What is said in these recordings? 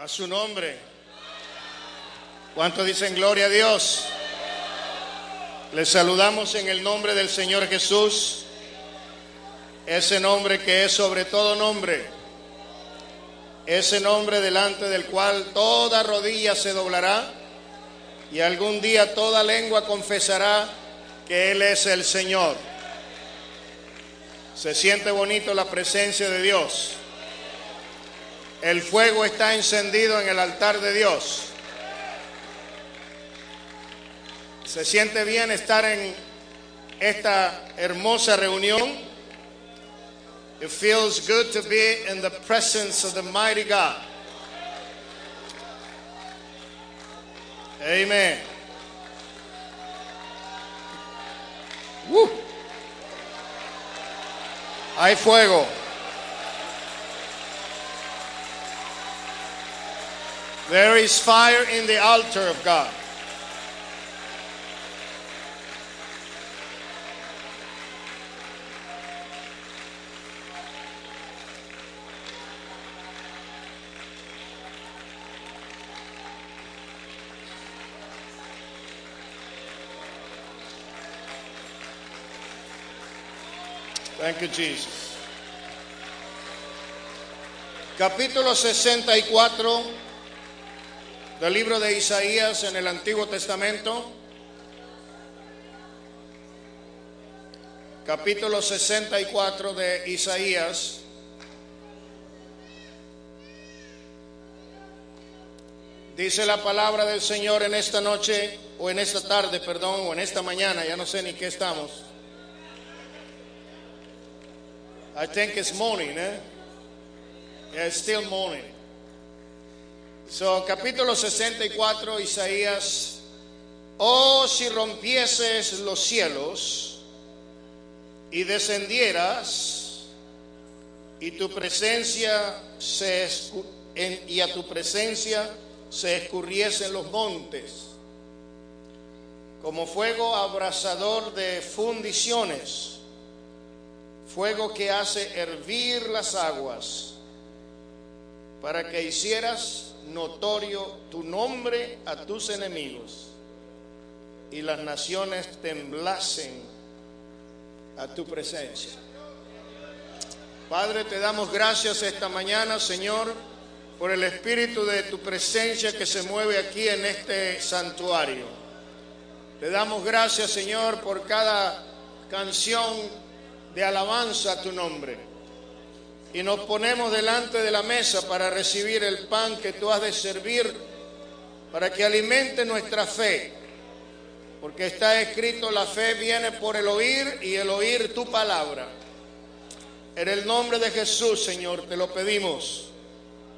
A su nombre. ¿Cuántos dicen gloria a Dios? Les saludamos en el nombre del Señor Jesús, ese nombre que es sobre todo nombre, ese nombre delante del cual toda rodilla se doblará y algún día toda lengua confesará que Él es el Señor. Se siente bonito la presencia de Dios. El fuego está encendido en el altar de Dios. Se siente bien estar en esta hermosa reunión. It feels good to be in the presence of the mighty God. Amen. Woo. Hay fuego. There is fire in the altar of God. Thank you, Jesus. Capítulo 64 del libro de Isaías en el Antiguo Testamento. Capítulo 64 de Isaías. Dice la palabra del Señor en esta noche, o en esta tarde, perdón, o en esta mañana, ya no sé ni qué estamos. I think it's morning, eh? Yeah, it's still morning. So, capítulo 64, Isaías. Oh, si rompieses los cielos y descendieras, y tu presencia se en- y a tu presencia se escurriesen los montes, como fuego abrasador de fundiciones fuego que hace hervir las aguas, para que hicieras notorio tu nombre a tus enemigos y las naciones temblasen a tu presencia. Padre, te damos gracias esta mañana, Señor, por el espíritu de tu presencia que se mueve aquí en este santuario. Te damos gracias, Señor, por cada canción de alabanza a tu nombre. Y nos ponemos delante de la mesa para recibir el pan que tú has de servir, para que alimente nuestra fe. Porque está escrito, la fe viene por el oír y el oír tu palabra. En el nombre de Jesús, Señor, te lo pedimos.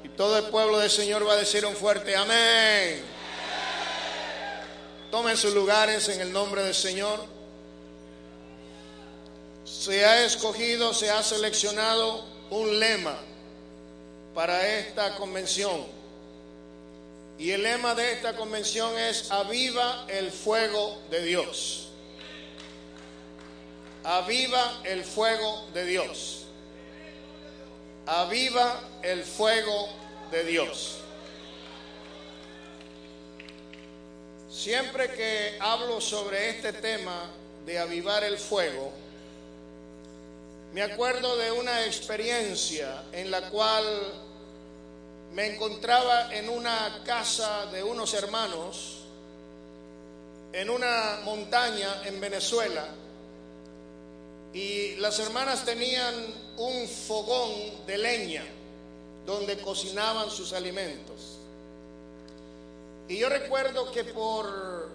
Y todo el pueblo del Señor va a decir un fuerte amén. Tomen sus lugares en el nombre del Señor se ha escogido, se ha seleccionado un lema para esta convención. Y el lema de esta convención es Aviva el fuego de Dios. Aviva el fuego de Dios. Aviva el fuego de Dios. Siempre que hablo sobre este tema de avivar el fuego, me acuerdo de una experiencia en la cual me encontraba en una casa de unos hermanos en una montaña en Venezuela y las hermanas tenían un fogón de leña donde cocinaban sus alimentos. Y yo recuerdo que por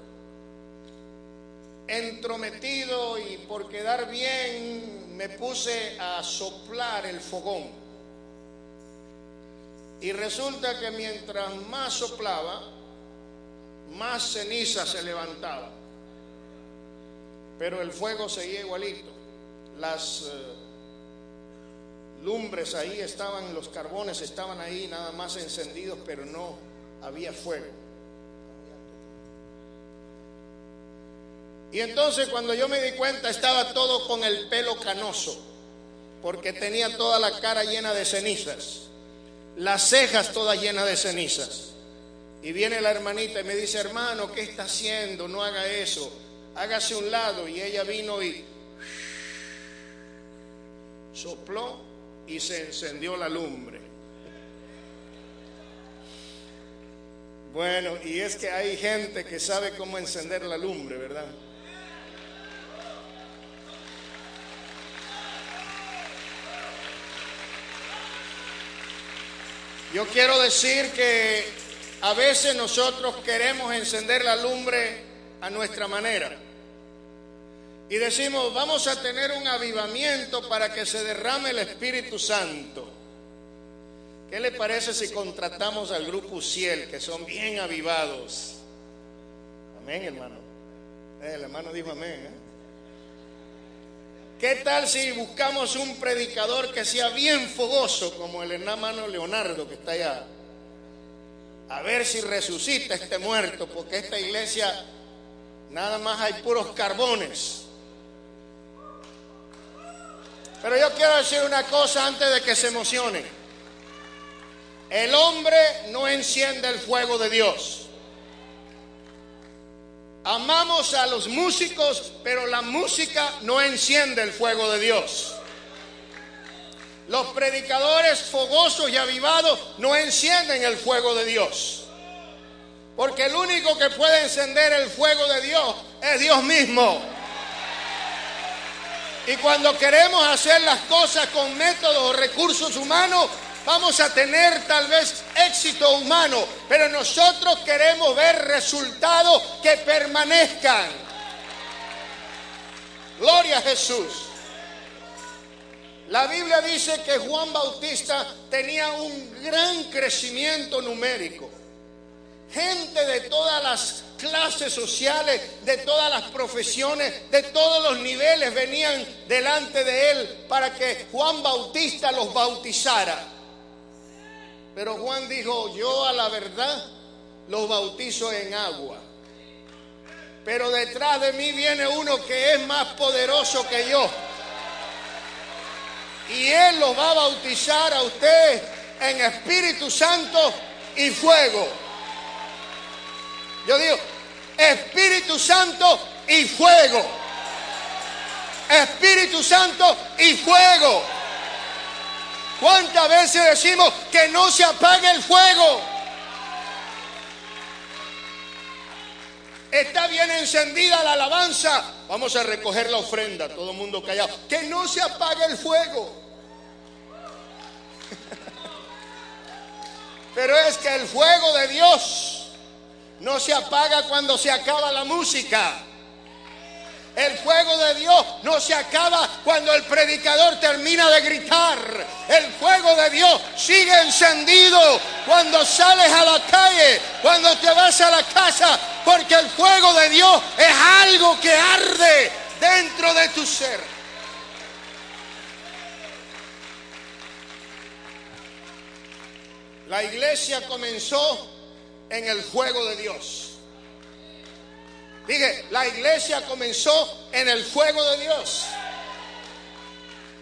entrometido y por quedar bien me puse a soplar el fogón. Y resulta que mientras más soplaba, más ceniza se levantaba. Pero el fuego seguía igualito. Las eh, lumbres ahí estaban, los carbones estaban ahí nada más encendidos, pero no había fuego. Y entonces cuando yo me di cuenta estaba todo con el pelo canoso, porque tenía toda la cara llena de cenizas. las cejas todas llenas de cenizas. Y viene la hermanita y me dice, hermano, ¿qué está haciendo? No haga eso. Hágase un lado. Y ella vino y sopló y se encendió la lumbre. Bueno, y es que hay gente que sabe cómo encender la lumbre, ¿verdad? Yo quiero decir que a veces nosotros queremos encender la lumbre a nuestra manera. Y decimos, vamos a tener un avivamiento para que se derrame el Espíritu Santo. ¿Qué le parece si contratamos al grupo Ciel, que son bien avivados? Amén, hermano. Eh, el hermano dijo amén. ¿eh? ¿Qué tal si buscamos un predicador que sea bien fogoso como el hermano Leonardo que está allá? A ver si resucita este muerto, porque esta iglesia nada más hay puros carbones. Pero yo quiero decir una cosa antes de que se emocionen. El hombre no enciende el fuego de Dios. Amamos a los músicos, pero la música no enciende el fuego de Dios. Los predicadores fogosos y avivados no encienden el fuego de Dios. Porque el único que puede encender el fuego de Dios es Dios mismo. Y cuando queremos hacer las cosas con métodos o recursos humanos, vamos a tener tal vez éxito humano, pero nosotros queremos ver resultados que permanezcan. Gloria a Jesús. La Biblia dice que Juan Bautista tenía un gran crecimiento numérico. Gente de todas las clases sociales, de todas las profesiones, de todos los niveles venían delante de él para que Juan Bautista los bautizara. Pero Juan dijo, yo a la verdad los bautizo en agua. Pero detrás de mí viene uno que es más poderoso que yo. Y Él los va a bautizar a usted en Espíritu Santo y fuego. Yo digo, Espíritu Santo y fuego. Espíritu Santo y fuego. ¿Cuántas veces decimos que no se apague el fuego? Está bien encendida la alabanza. Vamos a recoger la ofrenda, todo el mundo callado. Que no se apague el fuego. Pero es que el fuego de Dios no se apaga cuando se acaba la música. El fuego de Dios no se acaba cuando el predicador termina de gritar. El fuego de Dios sigue encendido cuando sales a la calle, cuando te vas a la casa, porque el fuego de Dios es algo que arde dentro de tu ser. La iglesia comenzó en el fuego de Dios. Dije, la iglesia comenzó en el fuego de Dios.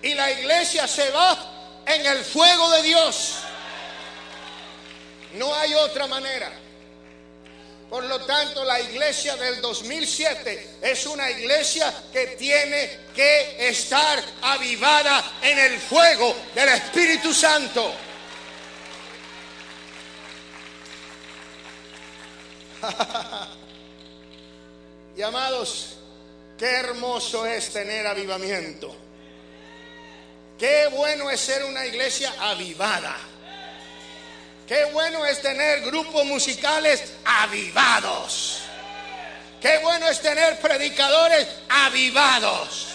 Y la iglesia se va en el fuego de Dios. No hay otra manera. Por lo tanto, la iglesia del 2007 es una iglesia que tiene que estar avivada en el fuego del Espíritu Santo. Y amados, qué hermoso es tener avivamiento. Qué bueno es ser una iglesia avivada. Qué bueno es tener grupos musicales avivados. Qué bueno es tener predicadores avivados.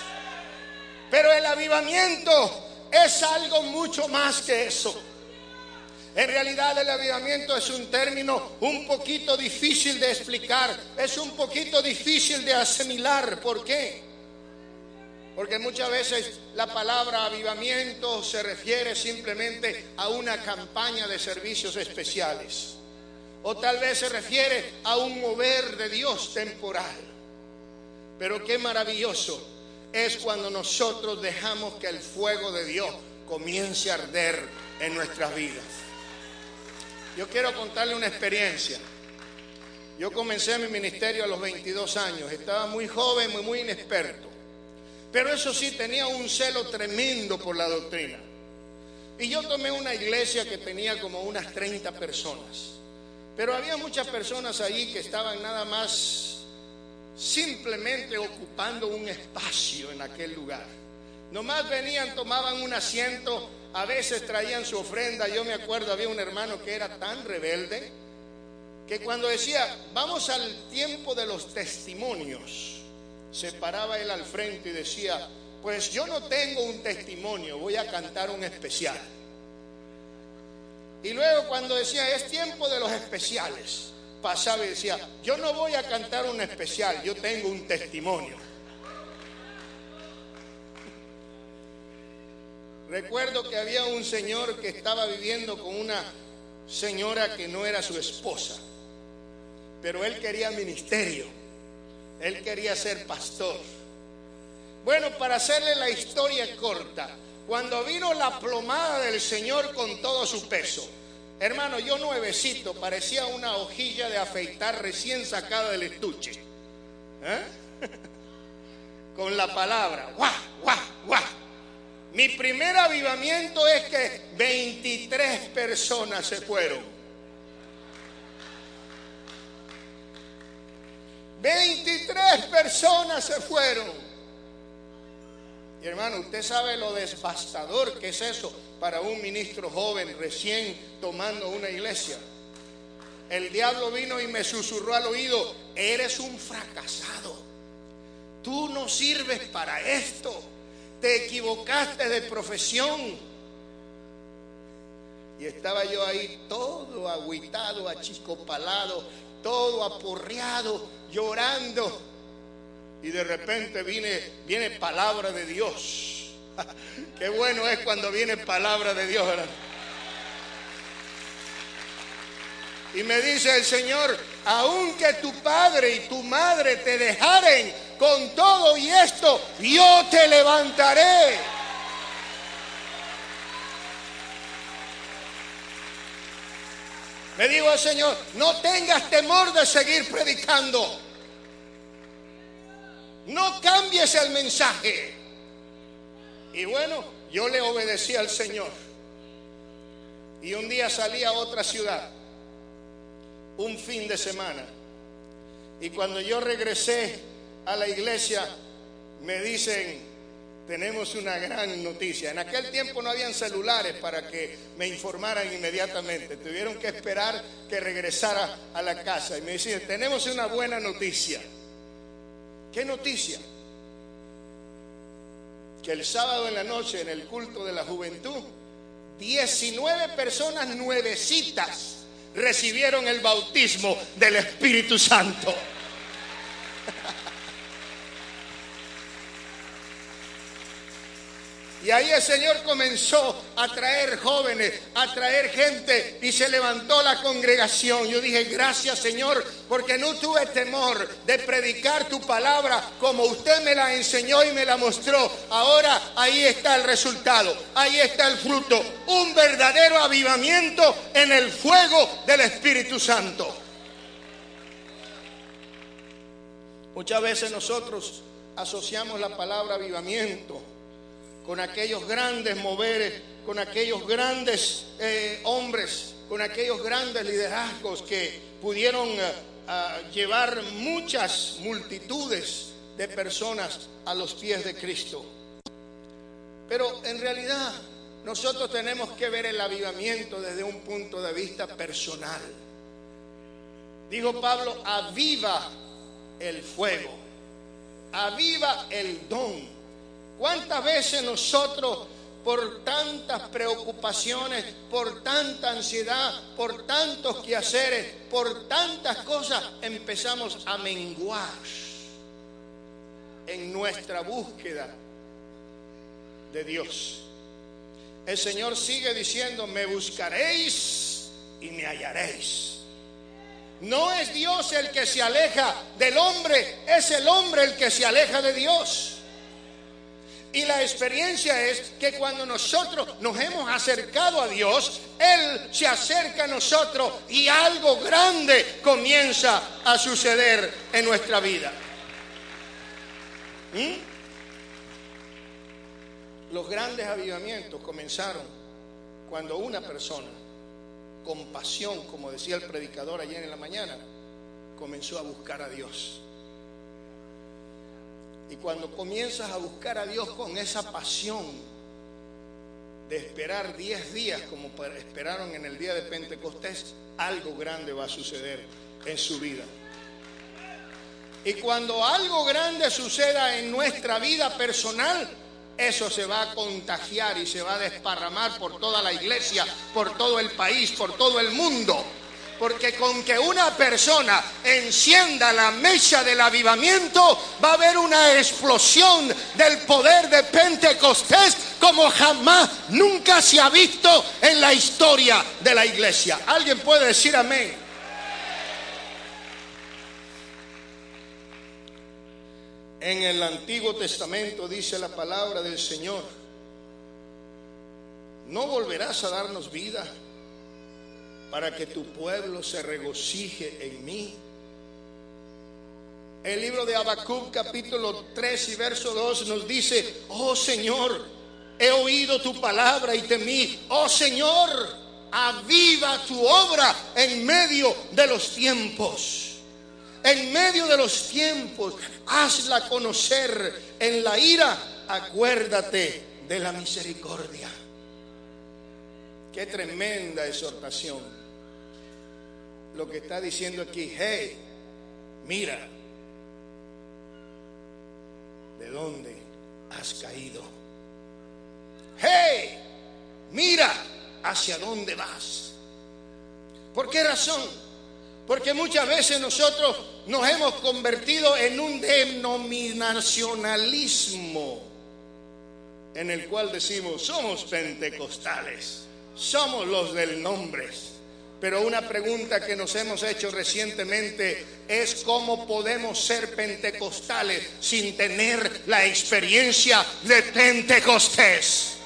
Pero el avivamiento es algo mucho más que eso. En realidad el avivamiento es un término un poquito difícil de explicar, es un poquito difícil de asimilar. ¿Por qué? Porque muchas veces la palabra avivamiento se refiere simplemente a una campaña de servicios especiales. O tal vez se refiere a un mover de Dios temporal. Pero qué maravilloso es cuando nosotros dejamos que el fuego de Dios comience a arder en nuestras vidas. Yo quiero contarle una experiencia. Yo comencé mi ministerio a los 22 años, estaba muy joven, muy, inexperto. Pero eso sí, tenía un celo tremendo por la doctrina. Y yo tomé una iglesia que tenía como unas 30 personas. Pero había muchas personas ahí que estaban nada más simplemente ocupando un espacio en aquel lugar. Nomás venían, tomaban un asiento, a veces traían su ofrenda. Yo me acuerdo, había un hermano que era tan rebelde que cuando decía, vamos al tiempo de los testimonios, se paraba él al frente y decía, pues yo no tengo un testimonio, voy a cantar un especial. Y luego cuando decía, es tiempo de los especiales, pasaba y decía, yo no voy a cantar un especial, yo tengo un testimonio. Recuerdo que había un señor que estaba viviendo con una señora que no era su esposa, pero él quería ministerio, él quería ser pastor. Bueno, para hacerle la historia corta, cuando vino la plomada del Señor con todo su peso, hermano, yo nuevecito, parecía una hojilla de afeitar recién sacada del estuche. ¿eh? con la palabra, guau, guau, guau. Mi primer avivamiento es que 23 personas se fueron. 23 personas se fueron. Y hermano, usted sabe lo devastador que es eso para un ministro joven recién tomando una iglesia. El diablo vino y me susurró al oído, eres un fracasado. Tú no sirves para esto te equivocaste de profesión. Y estaba yo ahí todo agüitado, achicopalado, todo aporreado, llorando. Y de repente viene, viene palabra de Dios. Qué bueno es cuando viene palabra de Dios. Y me dice el Señor, aunque tu padre y tu madre te dejaren con todo y esto, yo te levantaré. Me dijo el Señor, no tengas temor de seguir predicando. No cambies el mensaje. Y bueno, yo le obedecí al Señor. Y un día salí a otra ciudad un fin de semana. Y cuando yo regresé a la iglesia, me dicen, tenemos una gran noticia. En aquel tiempo no habían celulares para que me informaran inmediatamente. Tuvieron que esperar que regresara a la casa. Y me dicen, tenemos una buena noticia. ¿Qué noticia? Que el sábado en la noche, en el culto de la juventud, 19 personas nuevecitas recibieron el bautismo del Espíritu Santo. Y ahí el Señor comenzó a traer jóvenes, a traer gente y se levantó la congregación. Yo dije, gracias Señor, porque no tuve temor de predicar tu palabra como usted me la enseñó y me la mostró. Ahora ahí está el resultado, ahí está el fruto, un verdadero avivamiento en el fuego del Espíritu Santo. Muchas veces nosotros asociamos la palabra avivamiento con aquellos grandes moveres, con aquellos grandes eh, hombres, con aquellos grandes liderazgos que pudieron eh, llevar muchas multitudes de personas a los pies de Cristo. Pero en realidad nosotros tenemos que ver el avivamiento desde un punto de vista personal. Dijo Pablo, aviva el fuego, aviva el don ¿Cuántas veces nosotros por tantas preocupaciones, por tanta ansiedad, por tantos quehaceres, por tantas cosas, empezamos a menguar en nuestra búsqueda de Dios? El Señor sigue diciendo, me buscaréis y me hallaréis. No es Dios el que se aleja del hombre, es el hombre el que se aleja de Dios. Y la experiencia es que cuando nosotros nos hemos acercado a Dios, Él se acerca a nosotros y algo grande comienza a suceder en nuestra vida. ¿Mm? Los grandes avivamientos comenzaron cuando una persona, con pasión, como decía el predicador ayer en la mañana, comenzó a buscar a Dios. Y cuando comienzas a buscar a Dios con esa pasión de esperar 10 días como esperaron en el día de Pentecostés, algo grande va a suceder en su vida. Y cuando algo grande suceda en nuestra vida personal, eso se va a contagiar y se va a desparramar por toda la iglesia, por todo el país, por todo el mundo. Porque con que una persona encienda la mecha del avivamiento, va a haber una explosión del poder de Pentecostés como jamás nunca se ha visto en la historia de la iglesia. ¿Alguien puede decir amén? En el Antiguo Testamento dice la palabra del Señor, no volverás a darnos vida para que tu pueblo se regocije en mí. El libro de Habacuc capítulo 3 y verso 2 nos dice, oh Señor, he oído tu palabra y temí, oh Señor, aviva tu obra en medio de los tiempos. En medio de los tiempos, hazla conocer en la ira, acuérdate de la misericordia. Qué tremenda exhortación lo que está diciendo aquí, hey, mira, ¿de dónde has caído? Hey, mira hacia dónde vas. ¿Por qué razón? Porque muchas veces nosotros nos hemos convertido en un denominacionalismo en el cual decimos, somos pentecostales, somos los del nombre pero una pregunta que nos hemos hecho recientemente es cómo podemos ser pentecostales sin tener la experiencia de Pentecostés.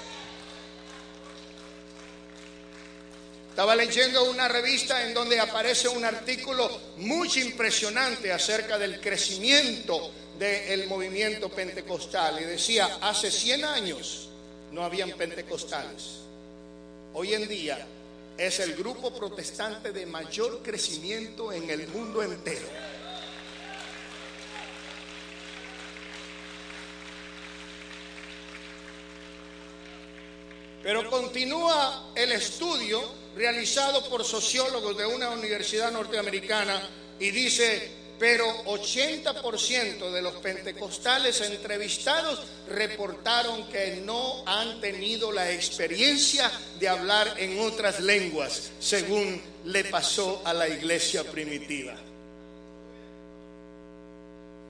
Estaba leyendo una revista en donde aparece un artículo muy impresionante acerca del crecimiento del movimiento pentecostal y decía, hace 100 años no habían pentecostales. Hoy en día es el grupo protestante de mayor crecimiento en el mundo entero. Pero continúa el estudio realizado por sociólogos de una universidad norteamericana y dice, pero 80% de los pentecostales entrevistados reportaron que no han tenido la experiencia de hablar en otras lenguas, según le pasó a la iglesia primitiva.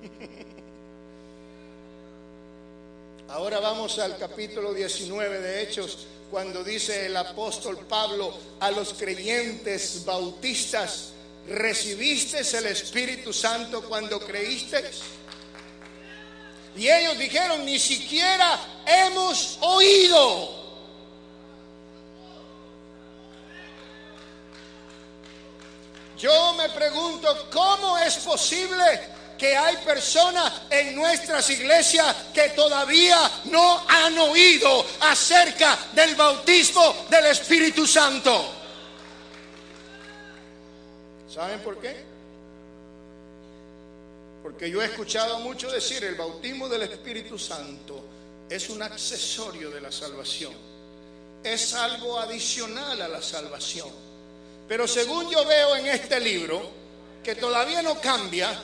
Ahora vamos al capítulo 19 de Hechos, cuando dice el apóstol Pablo a los creyentes bautistas, ¿recibiste el Espíritu Santo cuando creíste? Y ellos dijeron, ni siquiera hemos oído. Yo me pregunto, ¿cómo es posible que hay personas en nuestras iglesias que todavía no han oído acerca del bautismo del Espíritu Santo? ¿Saben por qué? Porque yo he escuchado mucho decir el bautismo del Espíritu Santo es un accesorio de la salvación. Es algo adicional a la salvación. Pero según yo veo en este libro, que todavía no cambia,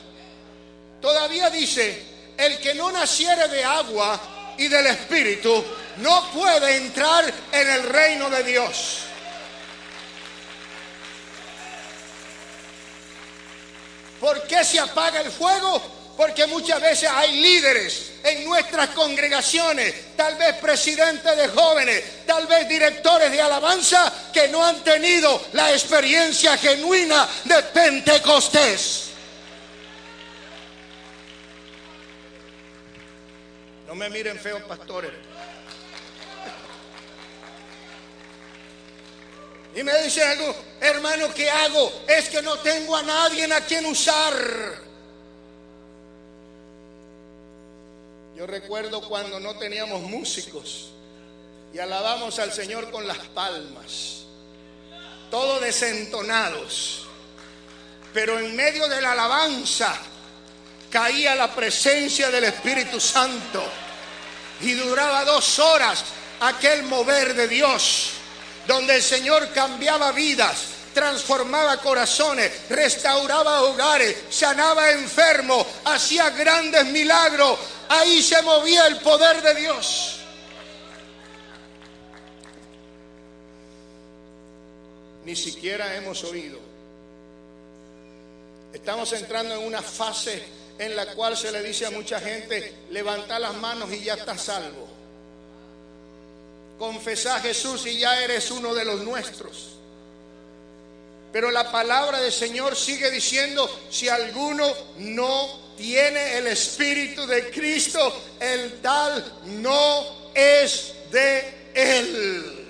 todavía dice, el que no naciere de agua y del Espíritu no puede entrar en el reino de Dios. ¿Por qué se apaga el fuego? Porque muchas veces hay líderes en nuestras congregaciones, tal vez presidentes de jóvenes, tal vez directores de alabanza, que no han tenido la experiencia genuina de Pentecostés. No me miren feos, pastores. Y me dice algo, hermano, ¿qué hago? Es que no tengo a nadie a quien usar. Yo recuerdo cuando no teníamos músicos y alabamos al Señor con las palmas, todos desentonados. Pero en medio de la alabanza caía la presencia del Espíritu Santo y duraba dos horas aquel mover de Dios donde el Señor cambiaba vidas, transformaba corazones, restauraba hogares, sanaba enfermos, hacía grandes milagros. Ahí se movía el poder de Dios. Ni siquiera hemos oído. Estamos entrando en una fase en la cual se le dice a mucha gente, levanta las manos y ya está salvo. Confesá a Jesús y ya eres uno de los nuestros. Pero la palabra del Señor sigue diciendo, si alguno no tiene el Espíritu de Cristo, el tal no es de él.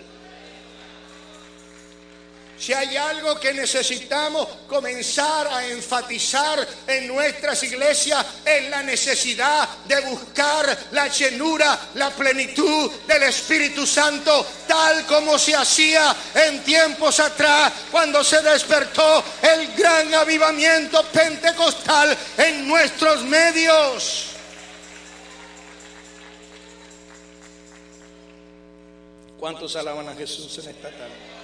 Si hay algo que necesitamos comenzar a enfatizar en nuestras iglesias es la necesidad de buscar la llenura, la plenitud del Espíritu Santo, tal como se hacía en tiempos atrás cuando se despertó el gran avivamiento pentecostal en nuestros medios. ¿Cuántos alaban a Jesús en esta tarde?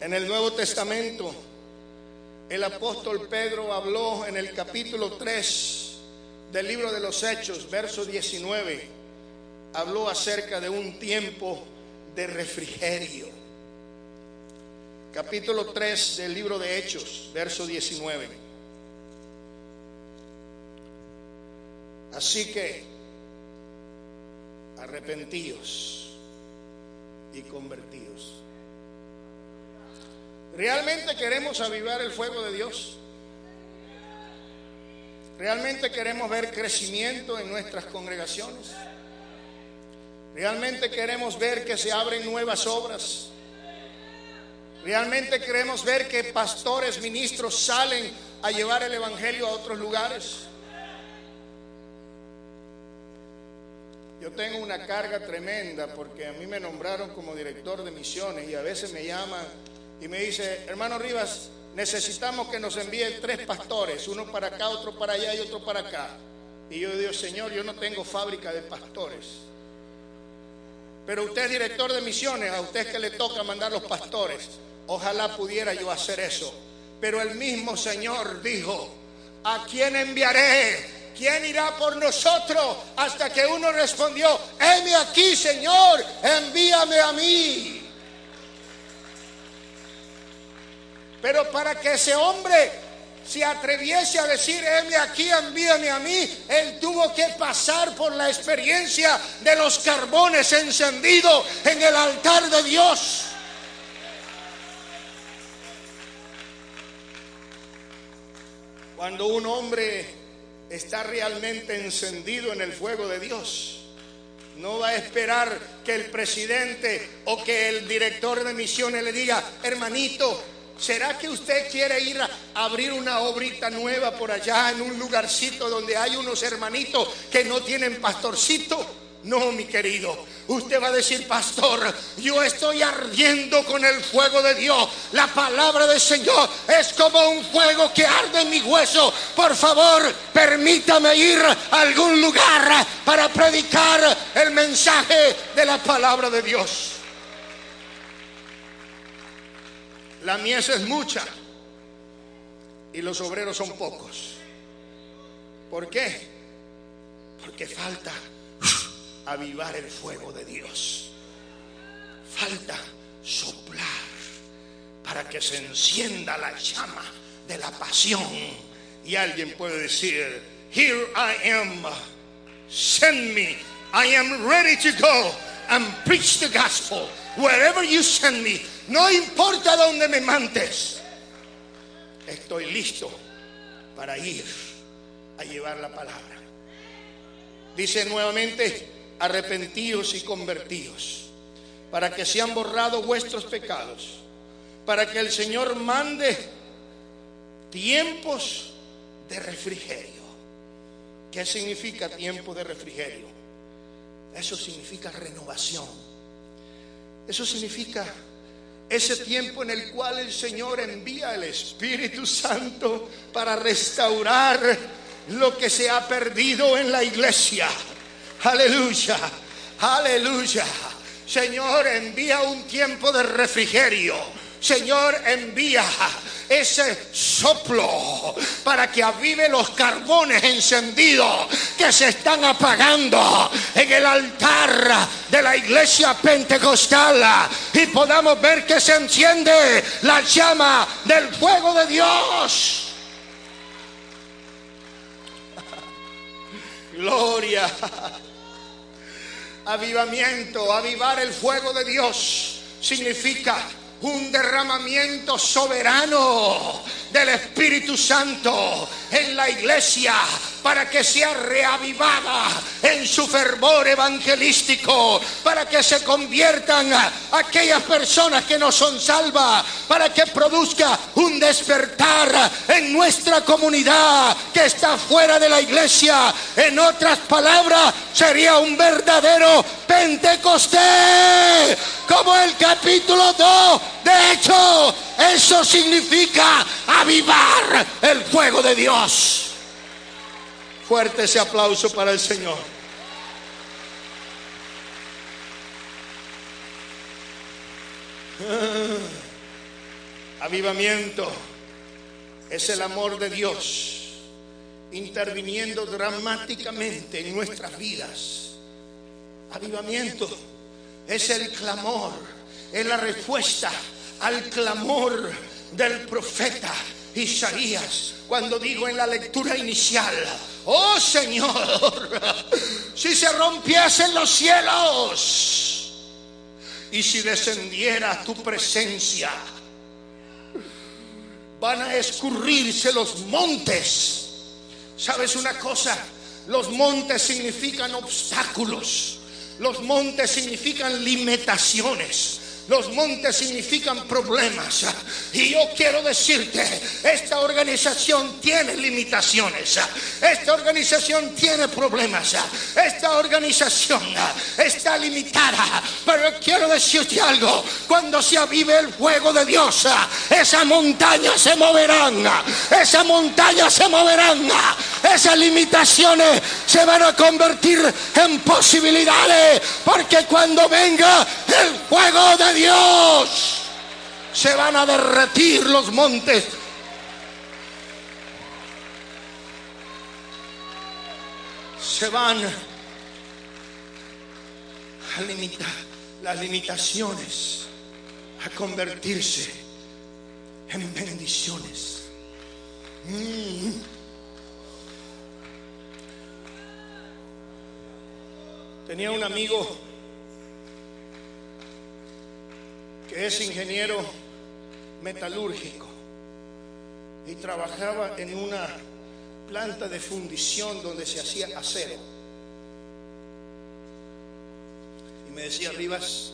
En el Nuevo Testamento, el apóstol Pedro habló en el capítulo 3 del libro de los Hechos, verso 19, habló acerca de un tiempo de refrigerio. Capítulo 3 del libro de Hechos, verso 19. Así que arrepentíos y convertíos. ¿Realmente queremos avivar el fuego de Dios? ¿Realmente queremos ver crecimiento en nuestras congregaciones? ¿Realmente queremos ver que se abren nuevas obras? ¿Realmente queremos ver que pastores, ministros salen a llevar el Evangelio a otros lugares? Yo tengo una carga tremenda porque a mí me nombraron como director de misiones y a veces me llaman y me dice, hermano Rivas, necesitamos que nos envíen tres pastores, uno para acá, otro para allá y otro para acá. Y yo digo, Señor, yo no tengo fábrica de pastores. Pero usted es director de misiones, a usted es que le toca mandar los pastores. Ojalá pudiera yo hacer eso. Pero el mismo Señor dijo, ¿a quién enviaré? ¿Quién irá por nosotros? Hasta que uno respondió, heme aquí, Señor, envíame a mí. Pero para que ese hombre se atreviese a decir, heme aquí, envíame a mí, él tuvo que pasar por la experiencia de los carbones encendidos en el altar de Dios. Cuando un hombre está realmente encendido en el fuego de Dios, no va a esperar que el presidente o que el director de misiones le diga, hermanito, ¿Será que usted quiere ir a abrir una obrita nueva por allá en un lugarcito donde hay unos hermanitos que no tienen pastorcito? No, mi querido. Usted va a decir, pastor, yo estoy ardiendo con el fuego de Dios. La palabra del Señor es como un fuego que arde en mi hueso. Por favor, permítame ir a algún lugar para predicar el mensaje de la palabra de Dios. La mies es mucha y los obreros son pocos. ¿Por qué? Porque falta avivar el fuego de Dios. Falta soplar para que se encienda la llama de la pasión. Y alguien puede decir, here I am, send me, I am ready to go and preach the gospel wherever you send me. No importa dónde me mandes, estoy listo para ir a llevar la palabra. Dice nuevamente, arrepentíos y convertíos, para que sean borrados vuestros pecados, para que el Señor mande tiempos de refrigerio. ¿Qué significa tiempo de refrigerio? Eso significa renovación. Eso significa ese tiempo en el cual el Señor envía el Espíritu Santo para restaurar lo que se ha perdido en la iglesia. Aleluya, aleluya. Señor, envía un tiempo de refrigerio. Señor, envía ese soplo para que avive los carbones encendidos que se están apagando en el altar de la iglesia pentecostal y podamos ver que se enciende la llama del fuego de Dios. Gloria. Avivamiento, avivar el fuego de Dios significa un derramamiento soberano del Espíritu Santo en la iglesia para que sea reavivada en su fervor evangelístico, para que se conviertan aquellas personas que no son salvas, para que produzca un despertar en nuestra comunidad que está fuera de la iglesia. En otras palabras, sería un verdadero Pentecostés, como el capítulo 2. De hecho, eso significa avivar el fuego de Dios. Fuerte ese aplauso para el Señor. Ah, avivamiento es el amor de Dios interviniendo dramáticamente en nuestras vidas. Avivamiento es el clamor, es la respuesta al clamor del profeta Isaías cuando digo en la lectura inicial, oh Señor, si se rompiesen los cielos y si descendiera tu presencia, van a escurrirse los montes. ¿Sabes una cosa? Los montes significan obstáculos. Los montes significan limitaciones. Los montes significan problemas. Y yo quiero decirte, esta organización tiene limitaciones. Esta organización tiene problemas. Esta organización está limitada. Pero quiero decirte algo. Cuando se avive el fuego de Dios, esa montaña se moverán. Esa montaña se moverán. Esas limitaciones se van a convertir en posibilidades. Porque cuando venga el fuego de Dios, Dios. Se van a derretir los montes. Se van a limitar las limitaciones, a convertirse en bendiciones. Mm. Tenía un amigo que es ingeniero metalúrgico y trabajaba en una planta de fundición donde se hacía acero. Y me decía Rivas,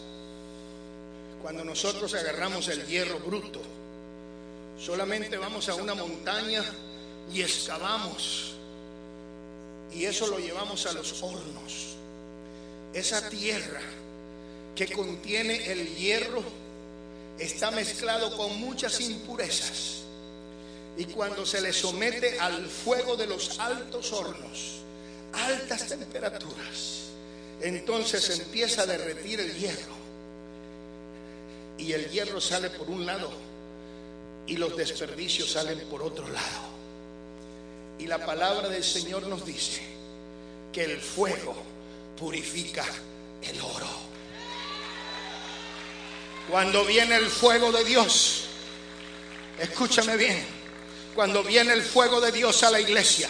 cuando nosotros agarramos el hierro bruto, solamente vamos a una montaña y excavamos y eso lo llevamos a los hornos. Esa tierra que contiene el hierro está mezclado con muchas impurezas. Y cuando se le somete al fuego de los altos hornos, altas temperaturas, entonces empieza a derretir el hierro. Y el hierro sale por un lado y los desperdicios salen por otro lado. Y la palabra del Señor nos dice que el fuego purifica el oro. Cuando viene el fuego de Dios, escúchame bien, cuando viene el fuego de Dios a la iglesia,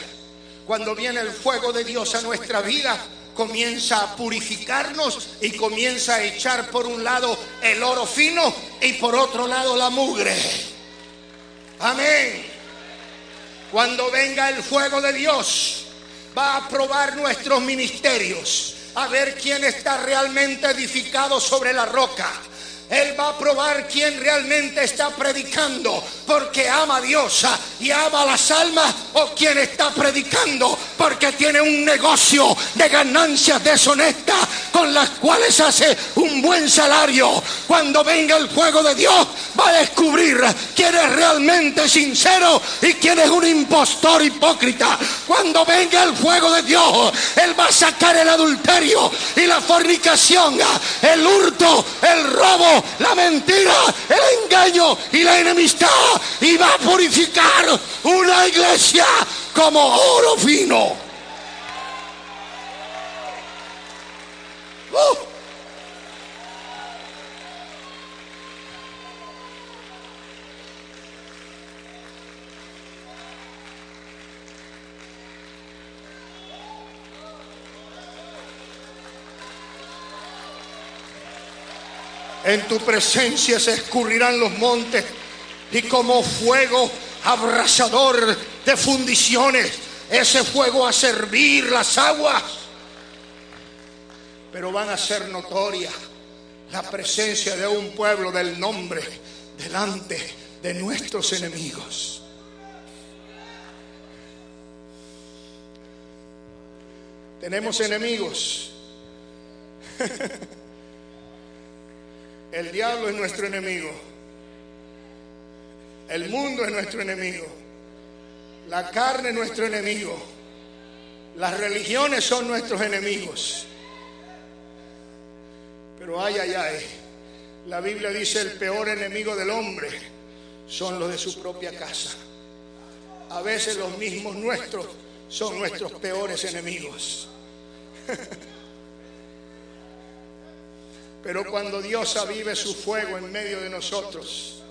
cuando viene el fuego de Dios a nuestra vida, comienza a purificarnos y comienza a echar por un lado el oro fino y por otro lado la mugre. Amén. Cuando venga el fuego de Dios, va a probar nuestros ministerios, a ver quién está realmente edificado sobre la roca. Él va a probar quién realmente está predicando porque ama a Dios y ama a las almas o quien está predicando porque tiene un negocio de ganancias deshonestas con las cuales hace un buen salario. Cuando venga el fuego de Dios va a descubrir quién es realmente sincero y quién es un impostor hipócrita. Cuando venga el fuego de Dios, Él va a sacar el adulterio y la fornicación, el hurto, el robo la mentira, el engaño y la enemistad y va a purificar una iglesia como oro fino. Uh. En tu presencia se escurrirán los montes y como fuego abrasador de fundiciones, ese fuego a servir las aguas. Pero van a ser notoria la presencia de un pueblo del nombre delante de nuestros enemigos. Tenemos enemigos. El diablo es nuestro enemigo. El mundo es nuestro enemigo. La carne es nuestro enemigo. Las religiones son nuestros enemigos. Pero ay, ay, ay. La Biblia dice el peor enemigo del hombre son los de su propia casa. A veces los mismos nuestros son nuestros peores enemigos. Pero cuando Dios avive su fuego en medio de nosotros,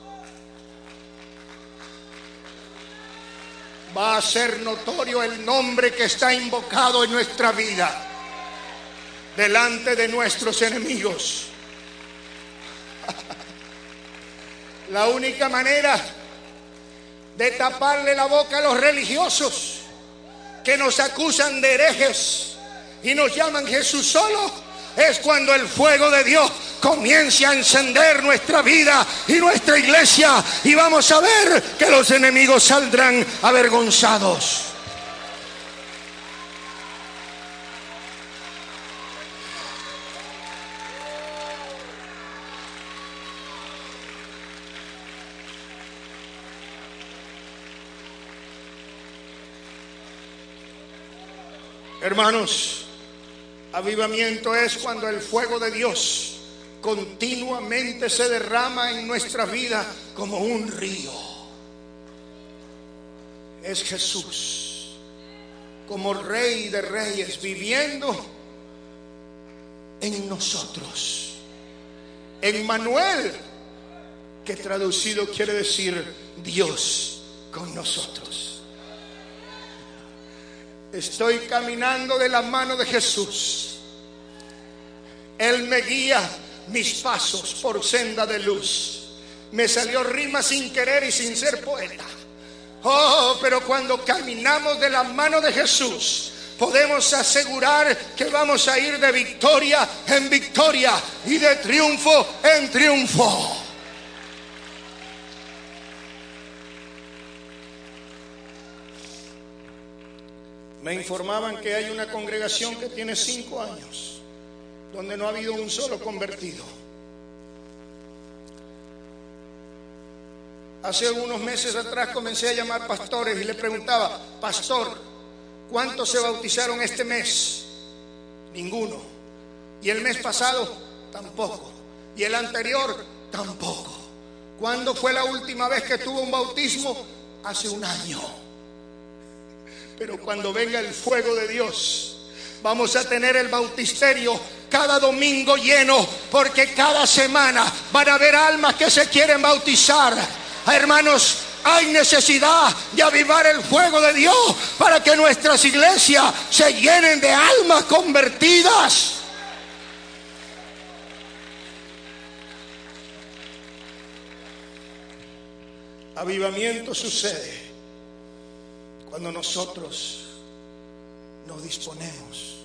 va a ser notorio el nombre que está invocado en nuestra vida delante de nuestros enemigos. La única manera de taparle la boca a los religiosos que nos acusan de herejes y nos llaman Jesús solo es cuando el fuego de Dios comience a encender nuestra vida y nuestra iglesia y vamos a ver que los enemigos saldrán avergonzados. Hermanos, Avivamiento es cuando el fuego de Dios continuamente se derrama en nuestra vida como un río. Es Jesús como Rey de Reyes viviendo en nosotros. En Manuel, que traducido quiere decir Dios con nosotros. Estoy caminando de la mano de Jesús. Él me guía mis pasos por senda de luz. Me salió rima sin querer y sin ser poeta. Oh, pero cuando caminamos de la mano de Jesús, podemos asegurar que vamos a ir de victoria en victoria y de triunfo en triunfo. Me informaban que hay una congregación que tiene cinco años, donde no ha habido un solo convertido. Hace unos meses atrás comencé a llamar pastores y le preguntaba, pastor, ¿cuántos se bautizaron este mes? Ninguno. Y el mes pasado, tampoco. Y el anterior, tampoco. ¿Cuándo fue la última vez que tuvo un bautismo? Hace un año. Pero cuando venga el fuego de Dios, vamos a tener el bautisterio cada domingo lleno, porque cada semana van a haber almas que se quieren bautizar. Hermanos, hay necesidad de avivar el fuego de Dios para que nuestras iglesias se llenen de almas convertidas. Avivamiento sucede cuando nosotros nos disponemos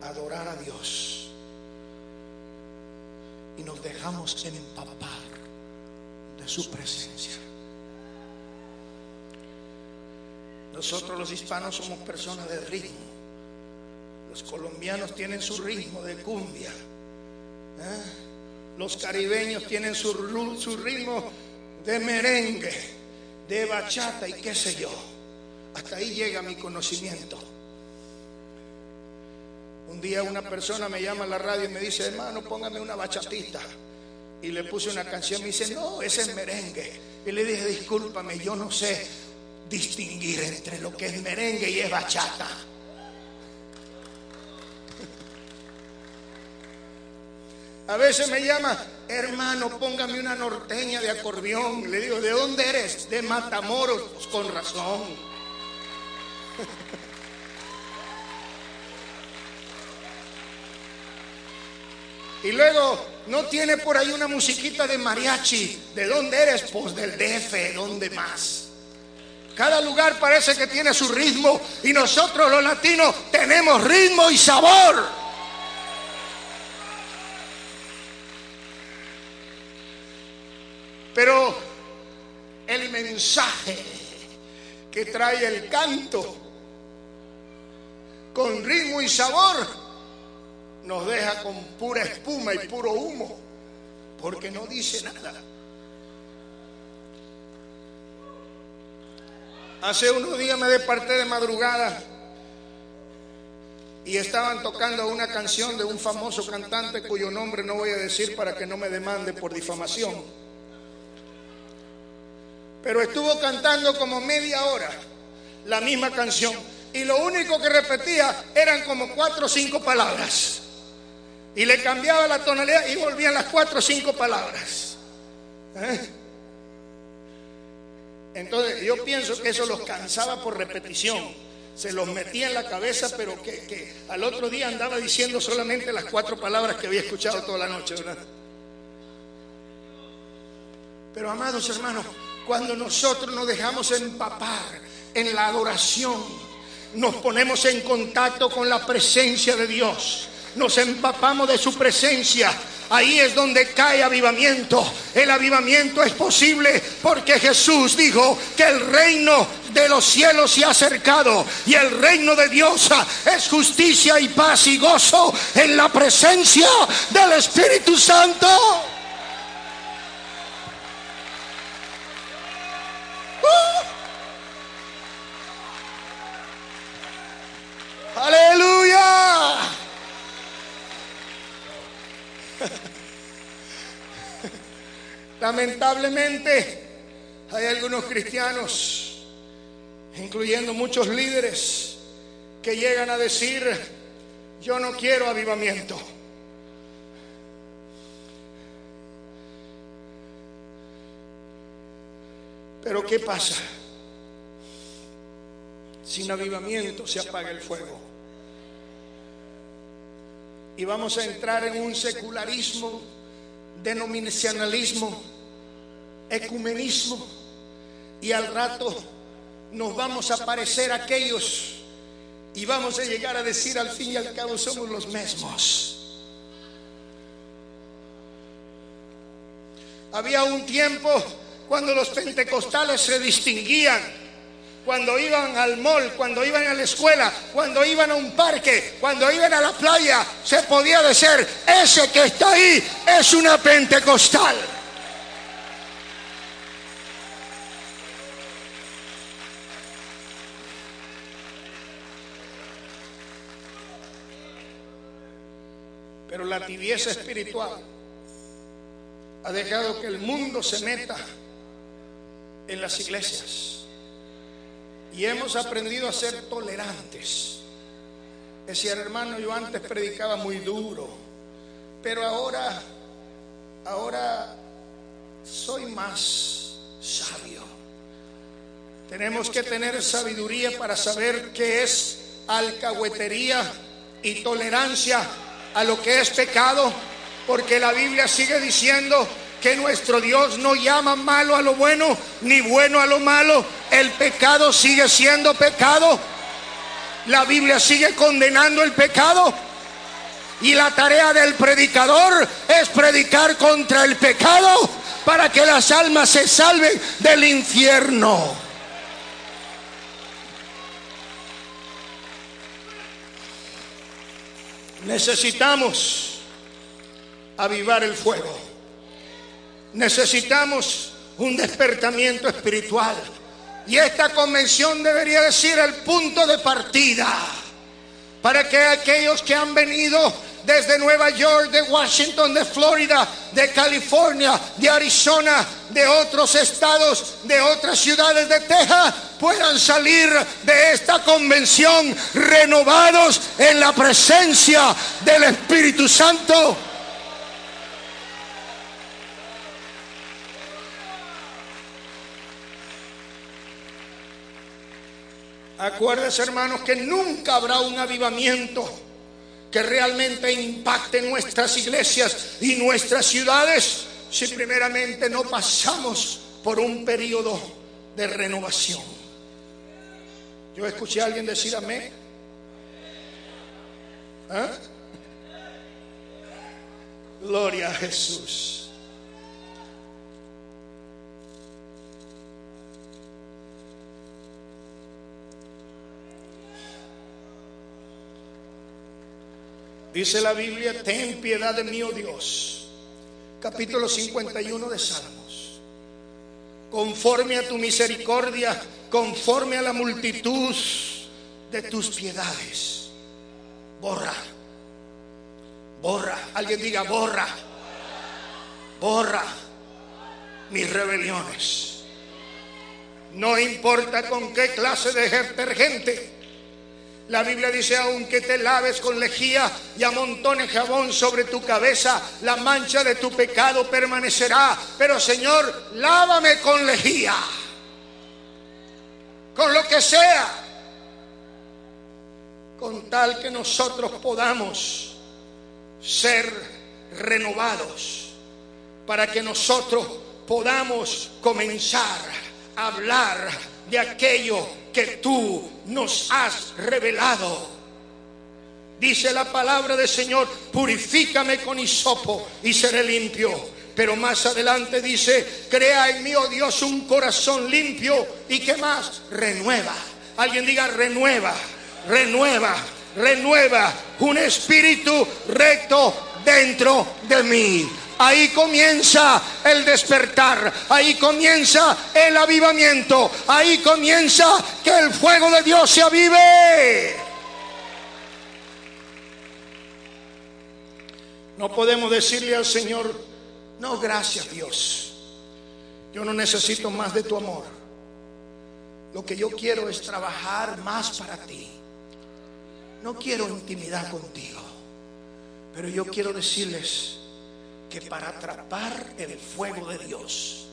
a adorar a Dios y nos dejamos empapar de su presencia. Nosotros los hispanos somos personas de ritmo. Los colombianos tienen su ritmo de cumbia. ¿eh? Los caribeños tienen su, su ritmo de merengue, de bachata y qué sé yo. Hasta ahí llega mi conocimiento. Un día una persona me llama a la radio y me dice, hermano, póngame una bachatita. Y le puse una canción, me dice, no, ese es merengue. Y le dije, discúlpame, yo no sé distinguir entre lo que es merengue y es bachata. A veces me llama, hermano, póngame una norteña de acordeón. Le digo, ¿de dónde eres? De Matamoros, con razón. Y luego, ¿no tiene por ahí una musiquita de mariachi? ¿De dónde eres? Pues del DF, ¿dónde más? Cada lugar parece que tiene su ritmo y nosotros los latinos tenemos ritmo y sabor. Pero el mensaje que trae el canto con ritmo y sabor nos deja con pura espuma y puro humo, porque no dice nada. Hace unos días me departé de madrugada y estaban tocando una canción de un famoso cantante cuyo nombre no voy a decir para que no me demande por difamación. Pero estuvo cantando como media hora la misma canción y lo único que repetía eran como cuatro o cinco palabras. Y le cambiaba la tonalidad y volvían las cuatro o cinco palabras. ¿Eh? Entonces yo pienso que eso los cansaba por repetición. Se los metía en la cabeza, pero que, al otro día andaba diciendo solamente las cuatro palabras que había escuchado toda la noche, ¿verdad? Pero amados hermanos, cuando nosotros nos dejamos empapar en la adoración, nos ponemos en contacto con la presencia de Dios, nos empapamos de su presencia, Ahí es donde cae avivamiento. El avivamiento es posible porque Jesús dijo que el reino de los cielos se ha acercado y el reino de Dios es justicia y paz y gozo en la presencia del Espíritu Santo. Lamentablemente hay algunos cristianos, incluyendo muchos líderes, que llegan a decir, yo no quiero avivamiento. Pero ¿qué pasa? Sin avivamiento se apaga el fuego. Y vamos a entrar en un secularismo denominacionalismo, ecumenismo, y al rato nos vamos a parecer aquellos y vamos a llegar a decir al fin y al cabo somos los mismos. Había un tiempo cuando los pentecostales se distinguían cuando iban al mall, cuando iban a la escuela, cuando iban a un parque, cuando iban a la playa, se podía decir, ese que está ahí es una pentecostal. La tibieza espiritual ha dejado que el mundo se meta en las iglesias y hemos aprendido a ser tolerantes. Decía, hermano, yo antes predicaba muy duro, pero ahora, ahora soy más sabio. Tenemos que tener sabiduría para saber qué es alcahuetería y tolerancia a lo que es pecado, porque la Biblia sigue diciendo que nuestro Dios no llama malo a lo bueno ni bueno a lo malo. El pecado sigue siendo pecado. La Biblia sigue condenando el pecado. Y la tarea del predicador es predicar contra el pecado para que las almas se salven del infierno. Necesitamos avivar el fuego. Necesitamos un despertamiento espiritual. Y esta convención debería decir el punto de partida para que aquellos que han venido desde Nueva York, de Washington, de Florida, de California, de Arizona, de otros estados, de otras ciudades de Texas, puedan salir de esta convención renovados en la presencia del Espíritu Santo. Acuérdense, hermanos, que nunca habrá un avivamiento que realmente impacte nuestras iglesias y nuestras ciudades si primeramente no pasamos por un periodo de renovación. Yo escuché a alguien decir amén. ¿Ah? Gloria a Jesús. Dice la Biblia, ten piedad de mí, oh Dios. Capítulo 51 de Salmos. Conforme a tu misericordia, conforme a la multitud de tus piedades. Borra. Borra. Alguien diga, borra. Borra mis rebeliones. No importa con qué clase de detergente la Biblia dice, aunque te laves con lejía y amontones jabón sobre tu cabeza, la mancha de tu pecado permanecerá. Pero Señor, lávame con lejía, con lo que sea, con tal que nosotros podamos ser renovados, para que nosotros podamos comenzar a hablar de aquello que tú nos has revelado. Dice la palabra del Señor, purifícame con hisopo y seré limpio. Pero más adelante dice, crea en mí, oh Dios, un corazón limpio y qué más, renueva. Alguien diga, renueva, renueva, renueva un espíritu recto dentro de mí. Ahí comienza el despertar, ahí comienza el avivamiento, ahí comienza que el fuego de Dios se avive. No podemos decirle al Señor, no, gracias Dios, yo no necesito más de tu amor. Lo que yo quiero es trabajar más para ti. No quiero intimidad contigo, pero yo quiero decirles, para atrapar el fuego de Dios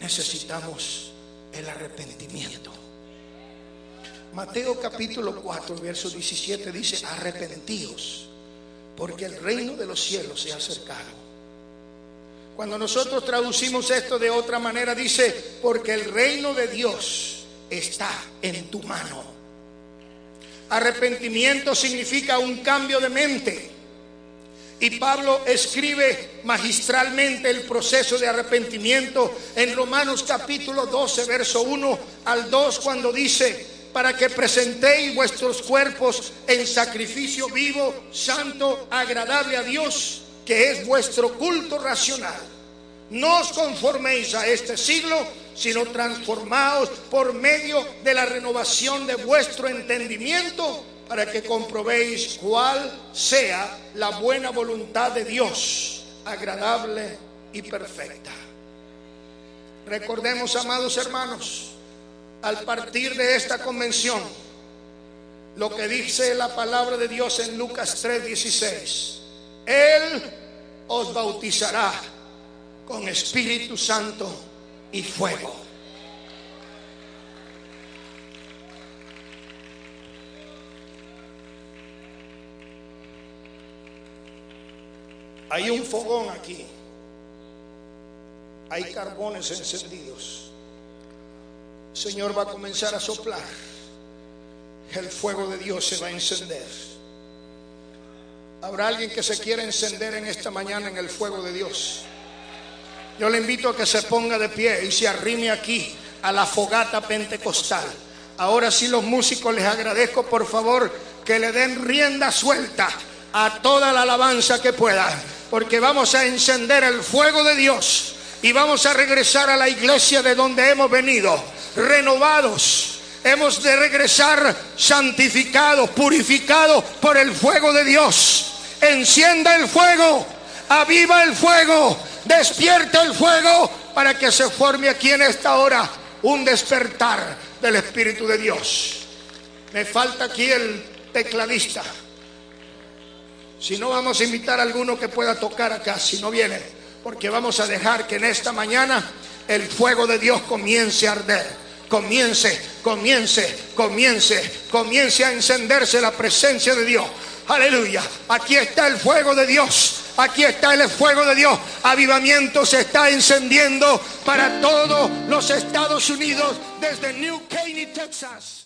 necesitamos el arrepentimiento. Mateo capítulo 4, verso 17 dice, arrepentíos, porque el reino de los cielos se ha acercado. Cuando nosotros traducimos esto de otra manera, dice, porque el reino de Dios está en tu mano. Arrepentimiento significa un cambio de mente y Pablo escribe magistralmente el proceso de arrepentimiento en Romanos capítulo 12, verso 1 al 2, cuando dice, para que presentéis vuestros cuerpos en sacrificio vivo, santo, agradable a Dios, que es vuestro culto racional. No os conforméis a este siglo, sino transformaos por medio de la renovación de vuestro entendimiento para que comprobéis cuál sea la buena voluntad de Dios, agradable y perfecta. Recordemos, amados hermanos, al partir de esta convención, lo que dice la palabra de Dios en Lucas 3:16. Él os bautizará con Espíritu Santo y fuego. Hay un fogón aquí. Hay carbones encendidos. El Señor va a comenzar a soplar. el fuego de Dios se va a encender. Habrá alguien que se quiera encender en esta mañana en el fuego de Dios. Yo le invito a que se ponga de pie y se arrime aquí a la fogata pentecostal. Ahora sí los músicos les agradezco por favor que le den rienda suelta a toda la alabanza que puedan, porque vamos a encender el fuego de Dios y vamos a regresar a la iglesia de donde hemos venido, renovados. Hemos de regresar santificados, purificados por el fuego de Dios. Encienda el fuego, aviva el fuego, despierta el fuego para que se forme aquí en esta hora un despertar del Espíritu de Dios. Me falta aquí el tecladista. Si no, vamos a invitar a alguno que pueda tocar acá, si no viene, porque vamos a dejar que en esta mañana el fuego de Dios comience a arder. Comience, comience, comience, comience a encenderse la presencia de Dios. Aleluya. Aquí está el fuego de Dios. Aquí está el fuego de Dios. Avivamiento se está encendiendo para todos los Estados Unidos desde New Caney, Texas.